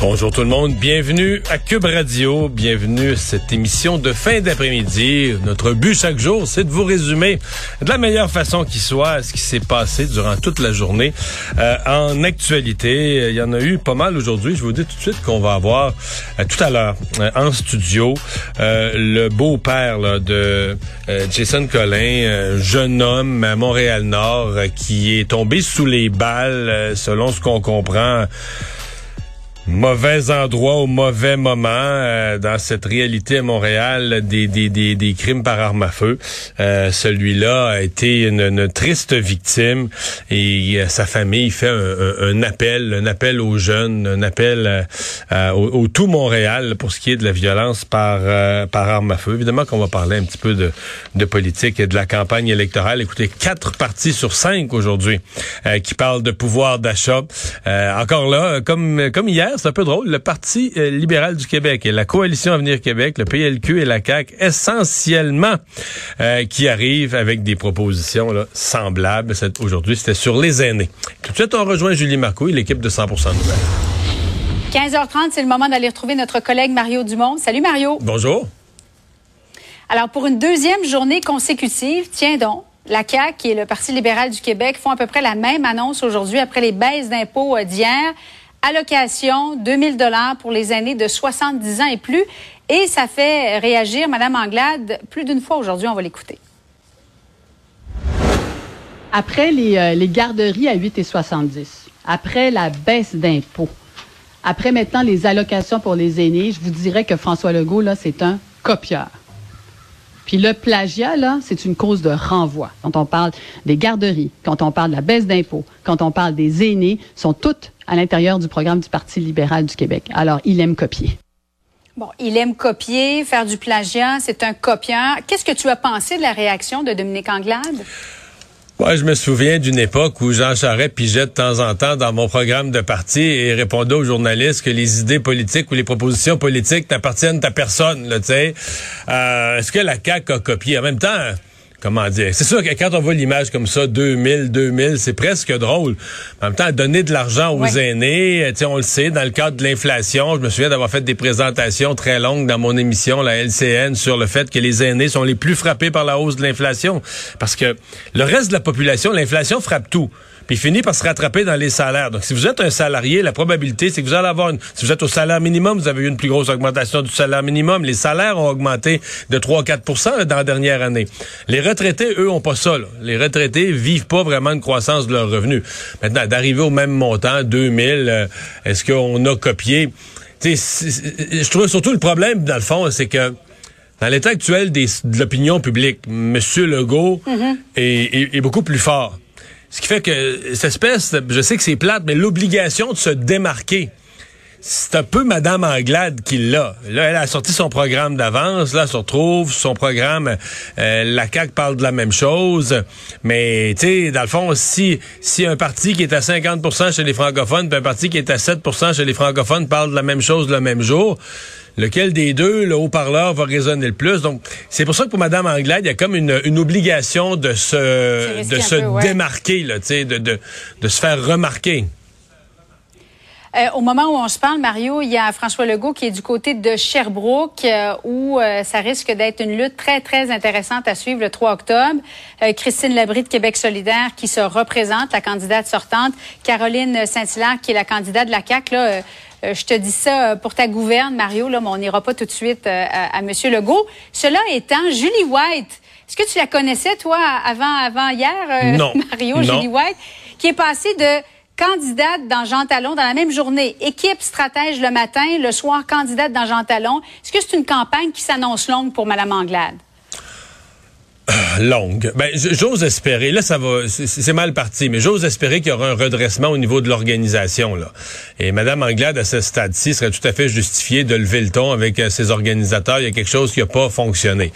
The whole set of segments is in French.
Bonjour tout le monde, bienvenue à Cube Radio, bienvenue à cette émission de fin d'après-midi. Notre but chaque jour, c'est de vous résumer de la meilleure façon qui soit ce qui s'est passé durant toute la journée euh, en actualité. Il y en a eu pas mal aujourd'hui. Je vous dis tout de suite qu'on va avoir euh, tout à l'heure euh, en studio le beau-père de Jason Collin, jeune homme à Montréal-Nord qui est tombé sous les balles selon ce qu'on comprend mauvais endroit au mauvais moment euh, dans cette réalité à Montréal des, des, des, des crimes par arme à feu. Euh, Celui-là a été une, une, triste victime et euh, sa famille fait un, un, appel, un appel aux jeunes, un appel euh, au, au, tout Montréal pour ce qui est de la violence par par arme à feu. Évidemment qu'on va parler un petit peu de, de politique et de la campagne électorale. Écoutez, quatre partis sur cinq aujourd'hui qui parlent de pouvoir d'achat. encore là, comme comme hier c'est un peu drôle, le Parti euh, libéral du Québec et la Coalition Avenir Québec, le PLQ et la CAQ, essentiellement, euh, qui arrivent avec des propositions là, semblables. Aujourd'hui, c'était sur les aînés. Tout de suite, on rejoint Julie Marco et l'équipe de 100% Nouvelles. 15h30, c'est le moment d'aller retrouver notre collègue Mario Dumont. Salut Mario. Bonjour. Alors, pour une deuxième journée consécutive, tiens donc, la CAQ et le Parti libéral du Québec font à peu près la même annonce aujourd'hui après les baisses d'impôts euh, d'hier allocation 2000 dollars pour les aînés de 70 ans et plus. Et ça fait réagir Madame Anglade plus d'une fois aujourd'hui. On va l'écouter. Après les, euh, les, garderies à 8 et 70, après la baisse d'impôts, après maintenant les allocations pour les aînés, je vous dirais que François Legault, là, c'est un copieur. Puis le plagiat, là, c'est une cause de renvoi. Quand on parle des garderies, quand on parle de la baisse d'impôts, quand on parle des aînés, sont toutes à l'intérieur du programme du Parti libéral du Québec. Alors, il aime copier. Bon, il aime copier, faire du plagiat, c'est un copieur. Qu'est-ce que tu as pensé de la réaction de Dominique Anglade? Moi, je me souviens d'une époque où Jean Charest pigeait de temps en temps dans mon programme de parti et répondait aux journalistes que les idées politiques ou les propositions politiques n'appartiennent à personne. Là, euh, Est-ce que la CAQ a copié? En même temps, comment dire, c'est sûr que quand on voit l'image comme ça, 2000, 2000, c'est presque drôle. En même temps, donner de l'argent aux aînés, euh, on le sait, dans le cadre de l'inflation, je me souviens d'avoir fait des présentations très longues dans mon émission, la LCN, sur le fait que les aînés sont les plus frappés par la hausse de l'inflation. Parce que le reste de la population, l'inflation frappe tout puis finit par se rattraper dans les salaires. Donc, si vous êtes un salarié, la probabilité, c'est que vous allez avoir une... Si vous êtes au salaire minimum, vous avez eu une plus grosse augmentation du salaire minimum. Les salaires ont augmenté de 3-4% dans la dernière année. Les retraités, eux, ont pas ça. Les retraités vivent pas vraiment une croissance de leurs revenus. Maintenant, d'arriver au même montant, 2000, euh, est-ce qu'on a copié... je trouve surtout le problème, dans le fond, c'est que dans l'état actuel des, de l'opinion publique, M. Legault mm-hmm. est, est, beaucoup plus fort. Ce qui fait que cette espèce, je sais que c'est plate, mais l'obligation de se démarquer, c'est un peu Madame Anglade qui l'a. Là, elle a sorti son programme d'avance. Là, elle se retrouve son programme. Euh, la CAQ parle de la même chose. Mais, tu sais, dans le fond, si, si un parti qui est à 50% chez les francophones, puis un parti qui est à 7% chez les francophones parle de la même chose le même jour, lequel des deux, le haut-parleur, va résonner le plus? Donc, c'est pour ça que pour Mme Anglade, il y a comme une, une obligation de se, de se démarquer, là, de, de, de se faire remarquer. Euh, au moment où on se parle, Mario, il y a François Legault qui est du côté de Sherbrooke, euh, où euh, ça risque d'être une lutte très, très intéressante à suivre le 3 octobre. Christine Labrie de Québec solidaire qui se représente, la candidate sortante. Caroline Saint-Hilaire qui est la candidate de la CAQ. Là, je te dis ça pour ta gouverne, Mario, là, mais on n'ira pas tout de suite à, à M. Legault. Cela étant, Julie White, est-ce que tu la connaissais, toi, avant, avant hier, non. Mario, Julie White, qui est passée de candidate dans Jean Talon dans la même journée. Équipe stratège le matin, le soir candidate dans Jean Talon. Est-ce que c'est une campagne qui s'annonce longue pour Mme Anglade? longue. Ben, j'ose espérer. Là, ça va, c'est mal parti, mais j'ose espérer qu'il y aura un redressement au niveau de l'organisation là. Et Madame Anglade à ce stade-ci serait tout à fait justifiée de lever le ton avec euh, ses organisateurs. Il y a quelque chose qui n'a pas fonctionné.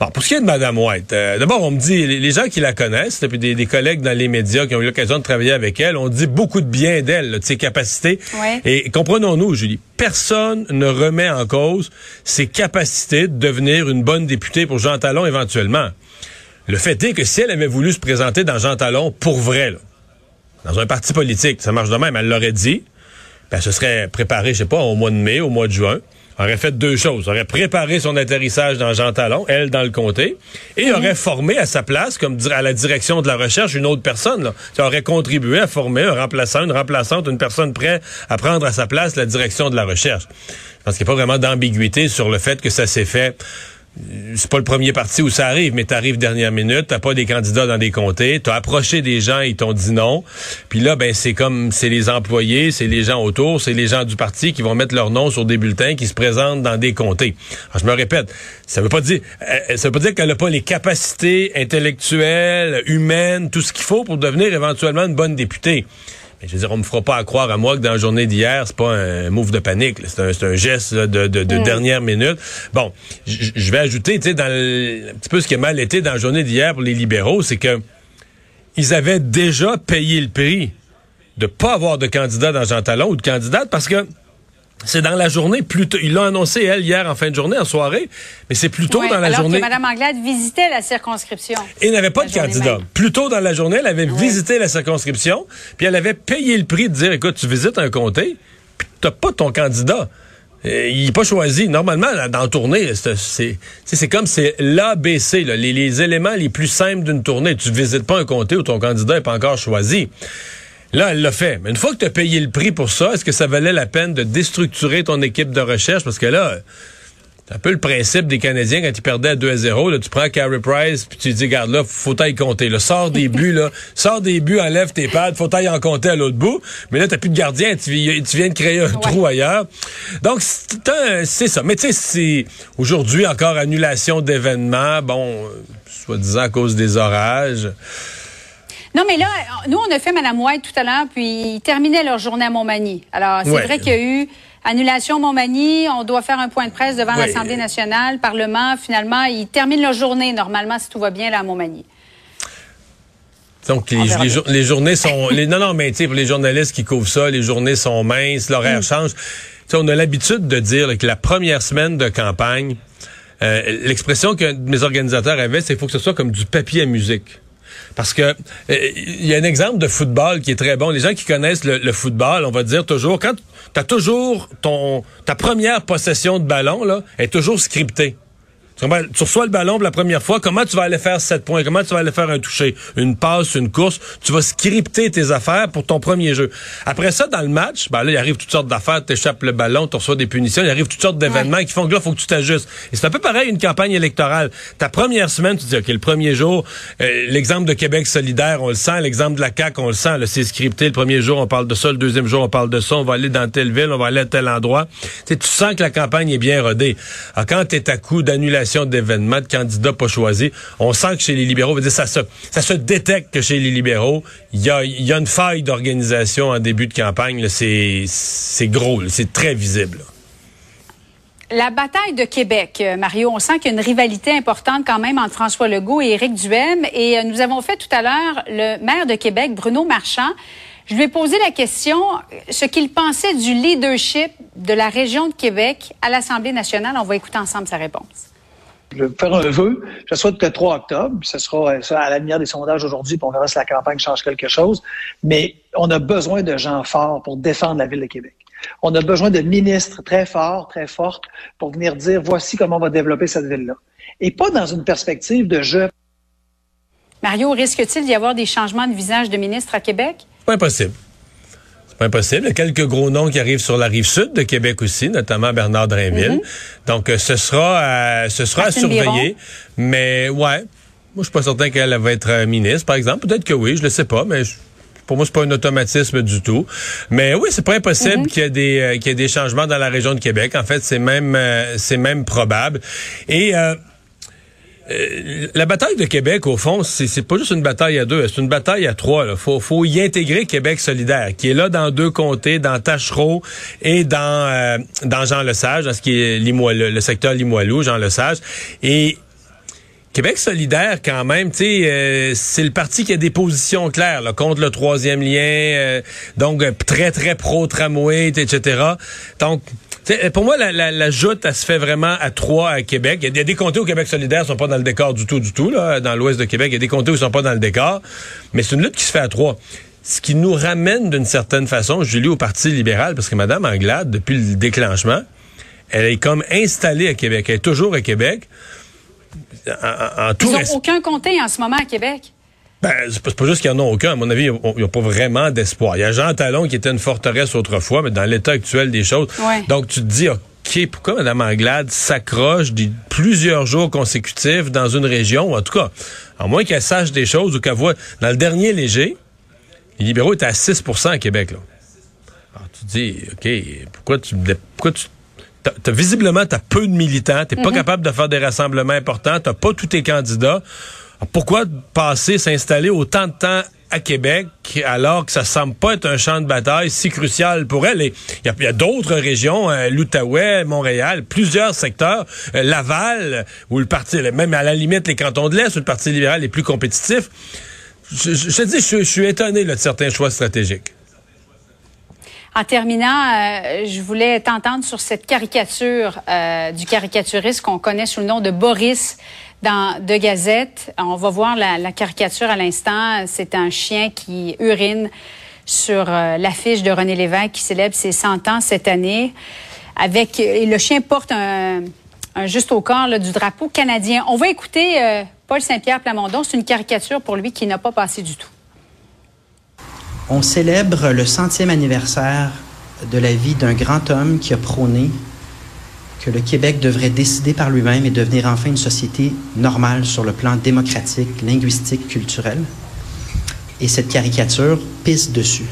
Bon, pour ce qui est de Madame White, euh, d'abord on me dit les, gens qui la connaissent, depuis des, des, collègues dans les médias qui ont eu l'occasion de travailler avec elle, on dit beaucoup de bien d'elle, de ses capacités. Et comprenons-nous, Julie, personne ne remet en cause ses capacités de devenir une bonne députée pour Jean Talon éventuellement. Le fait est que si elle avait voulu se présenter dans Jean Talon pour vrai, dans un parti politique, ça marche de même, elle l'aurait dit, ben, elle se serait préparée, je sais pas, au mois de mai, au mois de juin, aurait fait deux choses. aurait préparé son atterrissage dans Jean Talon, elle dans le comté, et mhm. aurait formé à sa place, comme à la direction de la recherche, une autre personne. Là. Ça aurait contribué à former un remplaçant, une remplaçante, une personne prête à prendre à sa place la direction de la recherche. Je pense qu'il n'y a pas vraiment d'ambiguïté sur le fait que ça s'est fait c'est pas le premier parti où ça arrive, mais t'arrives dernière minute, t'as pas des candidats dans des comtés, t'as approché des gens, ils t'ont dit non. Puis là, ben c'est comme c'est les employés, c'est les gens autour, c'est les gens du parti qui vont mettre leur nom sur des bulletins qui se présentent dans des comtés. Alors, je me répète, ça veut pas dire euh, ça veut pas dire qu'elle a pas les capacités intellectuelles, humaines, tout ce qu'il faut pour devenir éventuellement une bonne députée. Mais je veux dire, on me fera pas à croire à moi que dans la journée d'hier, c'est pas un move de panique. C'est un, un, geste de, de, de mm. dernière minute. Bon, je vais ajouter, tu sais, dans un petit peu ce qui a mal été dans la journée d'hier pour les libéraux, c'est que ils avaient déjà payé le prix de pas avoir de candidat dans Jean Talon ou de candidate parce que c'est dans la journée, plutôt. Ils l'ont annoncé, elle, hier en fin de journée, en soirée, mais c'est plutôt dans la alors journée. Que Mme Anglade visitait la circonscription. Et n'avait pas de candidat. Plus tôt dans la journée, elle avait visité la circonscription, puis elle avait payé le prix de dire, écoute, tu visites un comté, puis t'as pas ton candidat. il n'est pas choisi. Normalement, dans la tournée, c'est comme c'est l'ABC, les, les éléments les plus simples d'une tournée. Tu visites pas un comté où ton candidat n'est pas encore choisi. Là, elle l'a fait. Mais une fois que tu as payé le prix pour ça, est-ce que ça valait la peine de déstructurer ton équipe de recherche? Parce que là, c'est un peu le principe des Canadiens quand ils perdaient à 2 à 0. Là, tu prends Carey Price puis tu dis, regarde là, faut y compter. Là. Sors des buts, là. Sors des buts, enlève tes pads, faut y en compter à l'autre bout. Mais là, t'as plus de gardien, tu, viens de créer un trou ailleurs. Donc, c'est ça. Mais tu sais, aujourd'hui encore annulation d'événements, bon, soi-disant à cause des orages. Non, mais là, nous, on a fait Mme White tout à l'heure, puis ils terminaient leur journée à Montmagny. Alors, c'est vrai qu'il y a eu annulation Montmagny, on doit faire un point de presse devant l'Assemblée nationale, Parlement. Finalement, ils terminent leur journée, normalement, si tout va bien, là, à Montmagny. Donc, les, journées sont... les, non, non, mais tu sais, pour les journalistes qui couvrent ça, les journées sont minces, l'horaire mm. change. sais, on a l'habitude de dire que la première semaine de campagne, euh, l'expression que mes organisateurs avaient, c'est qu'il faut que ce soit comme du papier à musique. Parce que il euh, y a un exemple de football qui est très bon. Les gens qui connaissent le, football, on va dire toujours, quand tu toujours ton ta première possession de ballon là, est toujours scriptée. Tu reçois le ballon pour la première fois, comment tu vas aller faire sept points? Comment tu vas aller faire un toucher? Une passe, une course? Tu vas scripter tes affaires pour ton premier jeu. Après ça, dans le match, ben là, il arrive toutes sortes d'affaires, tu échappes le ballon, tu reçois des punitions, il arrive toutes sortes d'événements qui font que là, faut que tu t'ajustes. Et c'est un peu pareil une campagne électorale. Ta première semaine, tu te dis, OK, le premier jour, euh, l'exemple de Québec solidaire, on le sent, l'exemple de la CAQ, on le sent, c'est scripté. Le premier jour, on parle de ça, le deuxième jour, on parle de ça, on va aller dans telle ville, on va aller à tel endroit. tu sens que la campagne est bien rodée. Alors, quand tu es à coup d'annulation d'événements, candidats pas choisis. On sent que chez les libéraux, ça se, détecte que chez les libéraux, il y a, une faille d'organisation en début de campagne. C'est gros, c'est très visible. La bataille de Québec, euh, Mario, on sent qu'il y a une rivalité importante quand même entre François Legault et Éric Duhem. Et euh, nous avons fait tout à l'heure le maire de Québec, Bruno Marchand. Je lui ai posé la question, ce qu'il pensait du leadership de la région de Québec à l'Assemblée nationale. On va écouter ensemble sa réponse. Je vais faire un vœu. Je souhaite que le 3 octobre, ce sera euh, ça à la lumière des sondages aujourd'hui, puis on verra si la campagne change quelque chose. Mais on a besoin de gens forts pour défendre la ville de Québec. On a besoin de ministres très forts, très fortes pour venir dire voici comment on va développer cette ville-là. Et pas dans une perspective de jeu. Mario, risque-t-il d'y avoir des changements de visage de ministres à Québec? Pas impossible. Pas impossible. Il y a quelques gros noms qui arrivent sur la rive sud de Québec aussi, notamment Bernard Drainville. Mhm. Donc, euh, ce sera, à, ce sera à surveiller. Mais ouais, moi, je suis pas certain qu'elle va être euh, ministre, par exemple. Peut-être que oui, je le sais pas, mais pour moi, c'est pas un automatisme du tout. Mais oui, c'est pas impossible mhm. qu'il y ait des euh, qu'il y ait des changements dans la région de Québec. En fait, c'est même c'est même probable. Et euh, la bataille de Québec, au fond, c'est pas juste une bataille à deux, c'est une bataille à trois. Il faut, faut y intégrer Québec solidaire, qui est là dans deux comtés, dans Tachereau et dans euh, dans Jean Lesage, dans ce qui est Limoilou, le secteur Limoilou, Jean Lesage. Et Québec solidaire, quand même, euh, c'est le parti qui a des positions claires là, contre le troisième lien, donc très, très pro-tramway, etc. Donc, pour moi, la, la, la, joute, elle se fait vraiment à trois à Québec. Il y, a, des comtés au Québec solidaire qui sont pas dans le décor du tout, du tout. Là, dans l'ouest de Québec, il y a des comtés où ils sont pas dans le décor. Mais c'est une lutte qui se fait à trois. Ce qui nous ramène d'une certaine façon, Julie, au Parti libéral, parce que Mme Anglade, depuis le déclenchement, elle est comme installée à Québec. Elle est toujours à Québec. En, tout Ils n'ont aucun comté en ce moment à Québec. Ben, c'est pas, juste qu'il n'y en a aucun. À mon avis, il n'y a, pas vraiment d'espoir. Il y a Jean Talon qui était une forteresse autrefois, mais dans l'état actuel des choses. Donc, tu te dis, OK, pourquoi Mme Anglade s'accroche plusieurs jours consécutifs dans une région, en tout cas, à moins qu'elle sache des choses ou qu'elle voit. Dans le dernier léger, les libéraux étaient à 6% à Québec. Là. Alors, tu te dis, OK, pourquoi tu. Pourquoi tu T'as, visiblement, tu as peu de militants, tu pas mm-hmm. capable de faire des rassemblements importants, tu pas tous tes candidats pourquoi passer, s'installer autant de temps à Québec, alors que ça semble pas être un champ de bataille si crucial pour elle? Il y a, d'autres régions, euh, l'Outaouais, Montréal, plusieurs secteurs, euh, Laval, où le parti, même à la limite les cantons de l'Est, où le Parti libéral est plus compétitif. Je, te dis, je, suis étonné de certains choix stratégiques. En terminant, euh, je voulais t'entendre sur cette caricature du caricaturiste qu'on connaît sous le nom de Boris dans De Gazette. On va voir la, caricature à l'instant. C'est un chien qui urine sur euh, l'affiche de René Lévesque qui célèbre ses 100 ans cette année. Le chien porte un, juste au corps du drapeau canadien. On va écouter euh, Paul Saint-Pierre Plamondon. C'est une caricature pour lui qui n'a pas passé du tout. On célèbre le centième anniversaire de la vie d'un grand homme qui a prôné que le Québec devrait décider par lui-même et devenir enfin une société normale sur le plan démocratique, linguistique, culturel. Et cette caricature pisse dessus.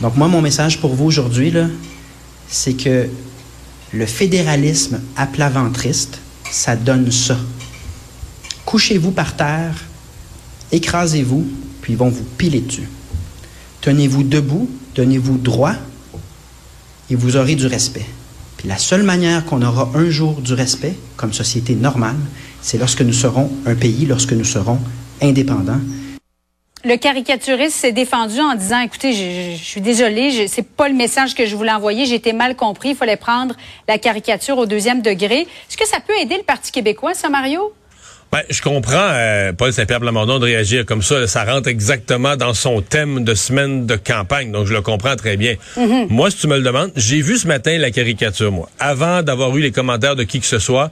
Donc moi, mon message pour vous aujourd'hui, c'est que le fédéralisme à plat ventriste, ça donne ça. Couchez-vous par terre, écrasez-vous, puis ils vont vous piler dessus. Tenez-vous debout, tenez-vous droit, et vous aurez du respect. Puis la seule manière qu'on aura un jour du respect comme société normale, c'est lorsque nous serons un pays, lorsque nous serons indépendants. Le caricaturiste s'est défendu en disant écoutez, je, suis désolé, c'est pas le message que je voulais envoyer, j'ai été mal compris, il fallait prendre la caricature au deuxième degré. Est-ce que ça peut aider le Parti québécois, ça, Mario? Ben, je comprends euh, Paul Saint-Pierre Plamondon de réagir comme ça. Ça rentre exactement dans son thème de semaine de campagne, donc je le comprends très bien. Mhm. Moi, si tu me le demandes, j'ai vu ce matin la caricature, moi. Avant d'avoir eu les commentaires de qui que ce soit,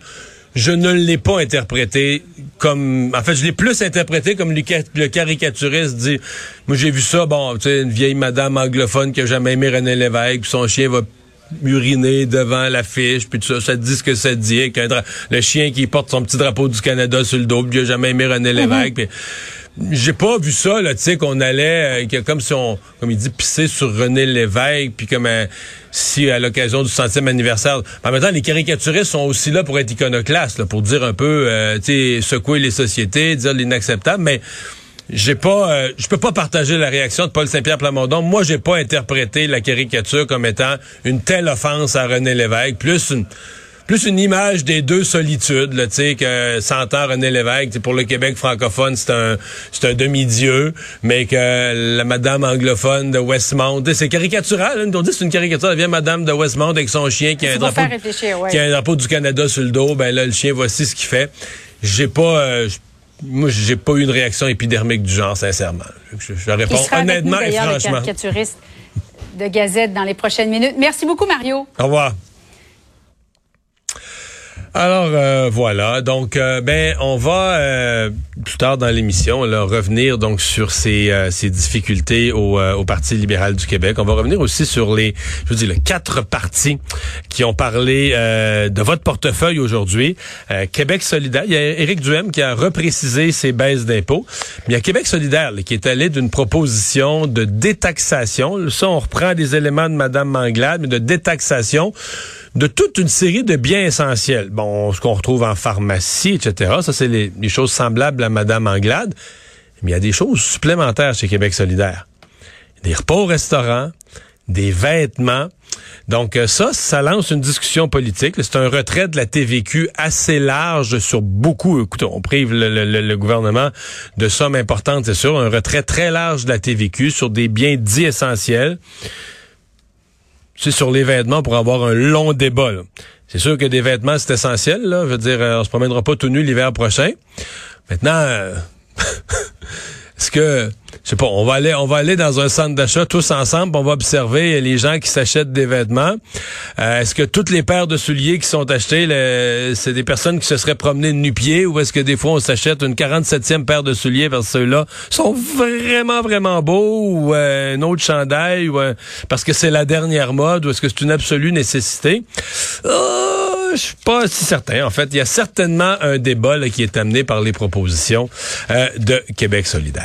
je ne l'ai pas interprété comme... En fait, je l'ai plus interprété comme le, caricaturiste dit... Moi, j'ai vu ça, bon, tu sais, une vieille madame anglophone qui a jamais aimé René Lévesque, puis son chien va uriner devant l'affiche, puis tout ça, ça dit ce que ça dit, le chien qui porte son petit drapeau du Canada sur le dos, puis il a jamais aimé René mhm. Lévesque, j'ai pas vu ça là, tu sais qu'on allait euh, comme si on comme il dit pisser sur René Lévesque puis comme euh, si à l'occasion du centième anniversaire. En même temps, les caricaturistes sont aussi là pour être iconoclastes, là, pour dire un peu euh, tu sais secouer les sociétés, dire l'inacceptable, mais j'ai pas, euh, je peux pas partager la réaction de Paul Saint-Pierre Plamondon. Moi, j'ai pas interprété la caricature comme étant une telle offense à René Lévesque, plus une, plus une image des deux solitudes, tu sais, que René Lévesque, pour le Québec francophone, c'est un, c'est un demi-dieu, mais que la madame anglophone de Westmount, c'est caricatural, hein, on dit c'est une caricature, elle vient madame de Westmount avec son chien qui a un drapeau, qui a un drapeau du Canada sur le dos, ben là, le chien, voici ce qu'il fait. J'ai pas, euh, moi, j'ai pas eu une réaction épidermique du genre, sincèrement. Je, je réponds honnêtement et franchement. Le caricaturiste de Gazette dans les prochaines minutes. Merci beaucoup, Mario. Au revoir. Alors euh, voilà, donc euh, ben on va euh, plus tard dans l'émission revenir donc sur ces, ces difficultés au, Parti libéral du Québec. On va revenir aussi sur les je veux dire les quatre partis qui ont parlé euh, de votre portefeuille aujourd'hui. Euh, Québec solidaire. Il y a Éric Duhem qui a reprécisé ses baisses d'impôts. Mais il y a Québec solidaire qui est allé d'une proposition de détaxation. Ça, on reprend des éléments de Mme Manglade, mais de détaxation de toute une série de biens essentiels. Bon, ce qu'on retrouve en pharmacie, etc. Ça, c'est les, les choses semblables à Mme Anglade. Mais il y a des choses supplémentaires chez Québec solidaire. Des repas au restaurant, des vêtements. Donc euh, ça, ça lance une discussion politique. C'est un retrait de la TVQ assez large sur beaucoup. Écoutez, on prive le, gouvernement de sommes importantes, c'est sûr. Un retrait très large de la TVQ sur des biens dits essentiels. C'est sur les vêtements pour avoir un long débat. C'est sûr que des vêtements, c'est essentiel. Là. Je veux dire, euh, on se promènera pas tout nu l'hiver prochain. Maintenant, euh, est-ce que je sais pas, on va aller, on va aller dans un centre d'achat tous ensemble, on va observer les gens qui s'achètent des vêtements. Euh, est-ce que toutes les paires de souliers qui sont achetées, c'est des personnes qui se seraient promenées de nu-pieds ou est-ce que des fois on s'achète une 47e paire de souliers parce que ceux-là sont vraiment, vraiment beaux ou euh, un autre chandail ou euh, parce que c'est la dernière mode ou est-ce que c'est une absolue nécessité? je suis pas si certain. En fait, il y a certainement un débat qui est amené par les propositions de Québec solidaire.